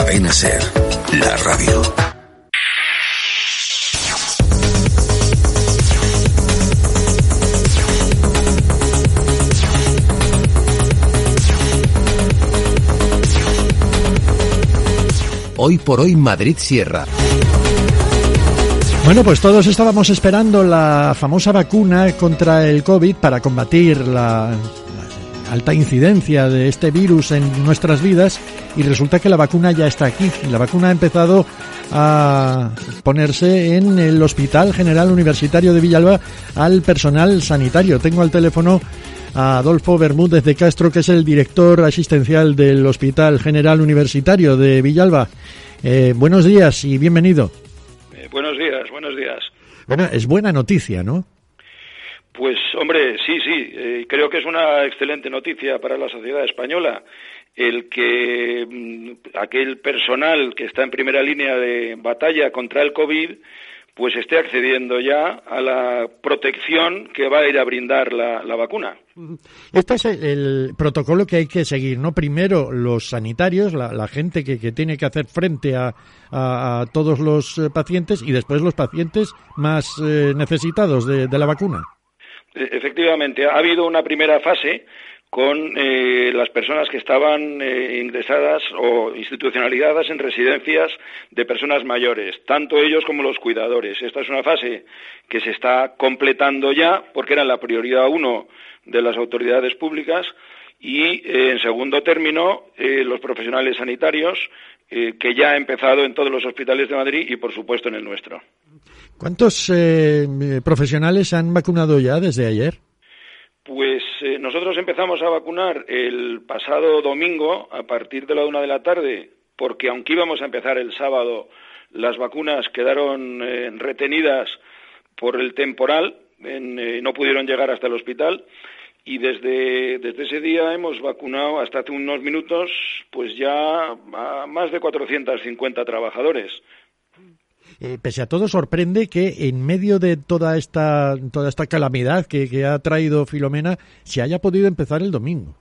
Cadena Ser, la radio. Hoy por hoy Madrid Sierra. Bueno, pues todos estábamos esperando la famosa vacuna contra el COVID para combatir la, alta incidencia de este virus en nuestras vidas y resulta que la vacuna ya está aquí. La vacuna ha empezado a ponerse en el Hospital General Universitario de Villalba al personal sanitario. Tengo al teléfono a Adolfo Bermúdez de Castro, que es el director asistencial del Hospital General Universitario de Villalba. Eh, buenos días y bienvenido. Eh, buenos días, buenos días. Bueno, es buena noticia, ¿no? Pues hombre, sí, sí, eh, creo que es una excelente noticia para la sociedad española el que mm, aquel personal que está en primera línea de batalla contra el COVID pues esté accediendo ya a la protección que va a ir a brindar la, vacuna. Este es el, protocolo que hay que seguir, ¿no? Primero los sanitarios, la, gente que, tiene que hacer frente a, todos los eh, pacientes y después los pacientes más eh, necesitados de la vacuna. E, efectivamente, ha habido una primera fase con eh, las personas que estaban eh, ingresadas o institucionalizadas en residencias de personas mayores, tanto ellos como los cuidadores. Esta es una fase que se está completando ya porque era la prioridad uno de las autoridades públicas y, eh, en segundo término, los profesionales sanitarios, que ya ha empezado en todos los hospitales de Madrid y, por supuesto, en el nuestro. ¿Cuántos profesionales han vacunado ya desde ayer? Pues eh, nosotros empezamos a vacunar el pasado domingo a partir de la una de la tarde, porque aunque íbamos a empezar el sábado, las vacunas quedaron eh, retenidas por el temporal, no pudieron llegar hasta el hospital y desde, desde ese día hemos vacunado hasta hace unos minutos pues ya a más de 450 trabajadores. Eh, pese a todo, sorprende que en medio de toda esta, toda esta calamidad que, ha traído Filomena, se haya podido empezar el domingo.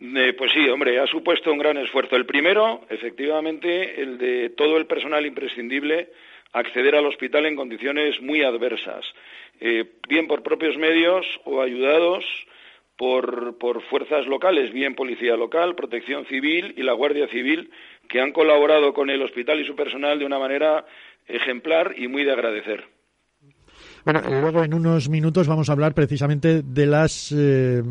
Eh, pues sí, hombre, ha supuesto un gran esfuerzo. El primero, efectivamente, el de todo el personal imprescindible acceder al hospital en condiciones muy adversas, eh, bien por propios medios o ayudados por, por fuerzas locales, bien policía local, protección civil y la Guardia Civil, que han colaborado con el hospital y su personal de una manera ejemplar y muy de agradecer. Bueno, luego en unos minutos vamos a hablar precisamente de las eh,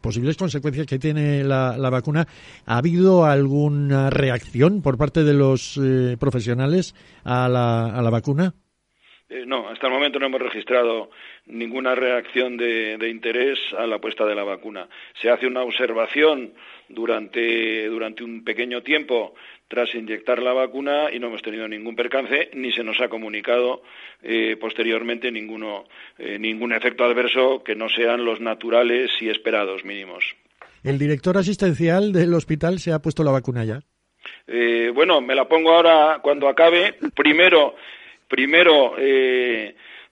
posibles consecuencias que tiene la, vacuna. ¿Ha habido alguna reacción por parte de los eh, profesionales a la, a la vacuna? Eh, no, hasta el momento no hemos registrado ninguna reacción de, de, interés a la puesta de la vacuna. Se hace una observación durante, durante un pequeño tiempo tras inyectar la vacuna y no hemos tenido ningún percance ni se nos ha comunicado eh, posteriormente ninguno, eh, ningún efecto adverso que no sean los naturales y esperados mínimos. ¿El director asistencial del hospital se ha puesto la vacuna ya? Eh, bueno, me la pongo ahora cuando acabe. Primero, primero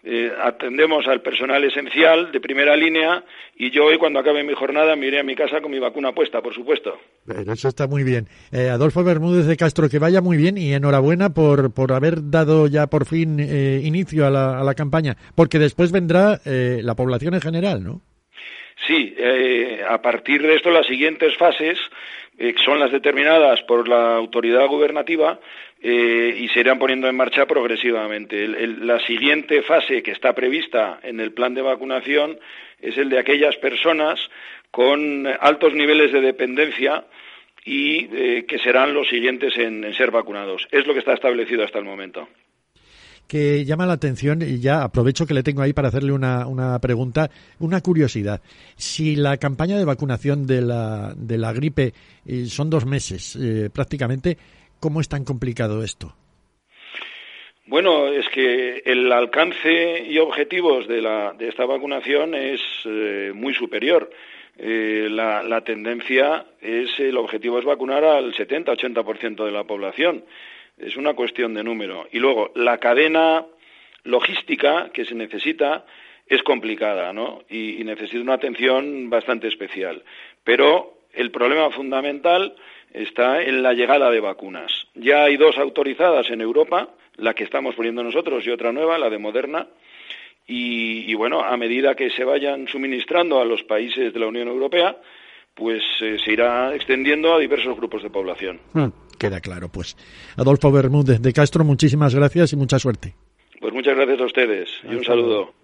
eh, atendemos al personal esencial de primera línea y yo hoy cuando acabe mi jornada me iré a mi casa con mi vacuna puesta, por supuesto. eso está muy bien. Eh, Adolfo Bermúdez de Castro, que vaya muy bien y enhorabuena por, por haber dado ya por fin eh, inicio a la, a la, campaña, porque después vendrá la población en general, ¿no? Sí, a partir de esto las siguientes fases son las determinadas por la autoridad gubernativa eh, y se irán poniendo en marcha progresivamente. la siguiente fase que está prevista en el plan de vacunación es el de aquellas personas con altos niveles de dependencia y eh, que serán los siguientes en, ser vacunados. Es lo que está establecido hasta el momento que llama la atención, y ya aprovecho que le tengo ahí para hacerle una, una pregunta, una curiosidad. Si la campaña de vacunación de la, de la gripe eh, son dos meses prácticamente, ¿Cómo es tan complicado esto? Bueno, es que el alcance y objetivos de, la, de esta vacunación es eh, muy superior. Eh, la, la, tendencia es, el objetivo es vacunar al 70-80% de la población. Es una cuestión de número. Y luego, la cadena logística que se necesita es complicada, ¿no? Y, necesita una atención bastante especial. Pero el problema fundamental está en la llegada de vacunas. Ya hay dos autorizadas en Europa, la que estamos poniendo nosotros y otra nueva, la de Moderna. Y, bueno, a medida que se vayan suministrando a los países de la Unión Europea, pues eh, se irá extendiendo a diversos grupos de población. Hmm, queda claro, pues. Adolfo Bermúdez de Castro, muchísimas gracias y mucha suerte. Pues muchas gracias a ustedes y un saludo.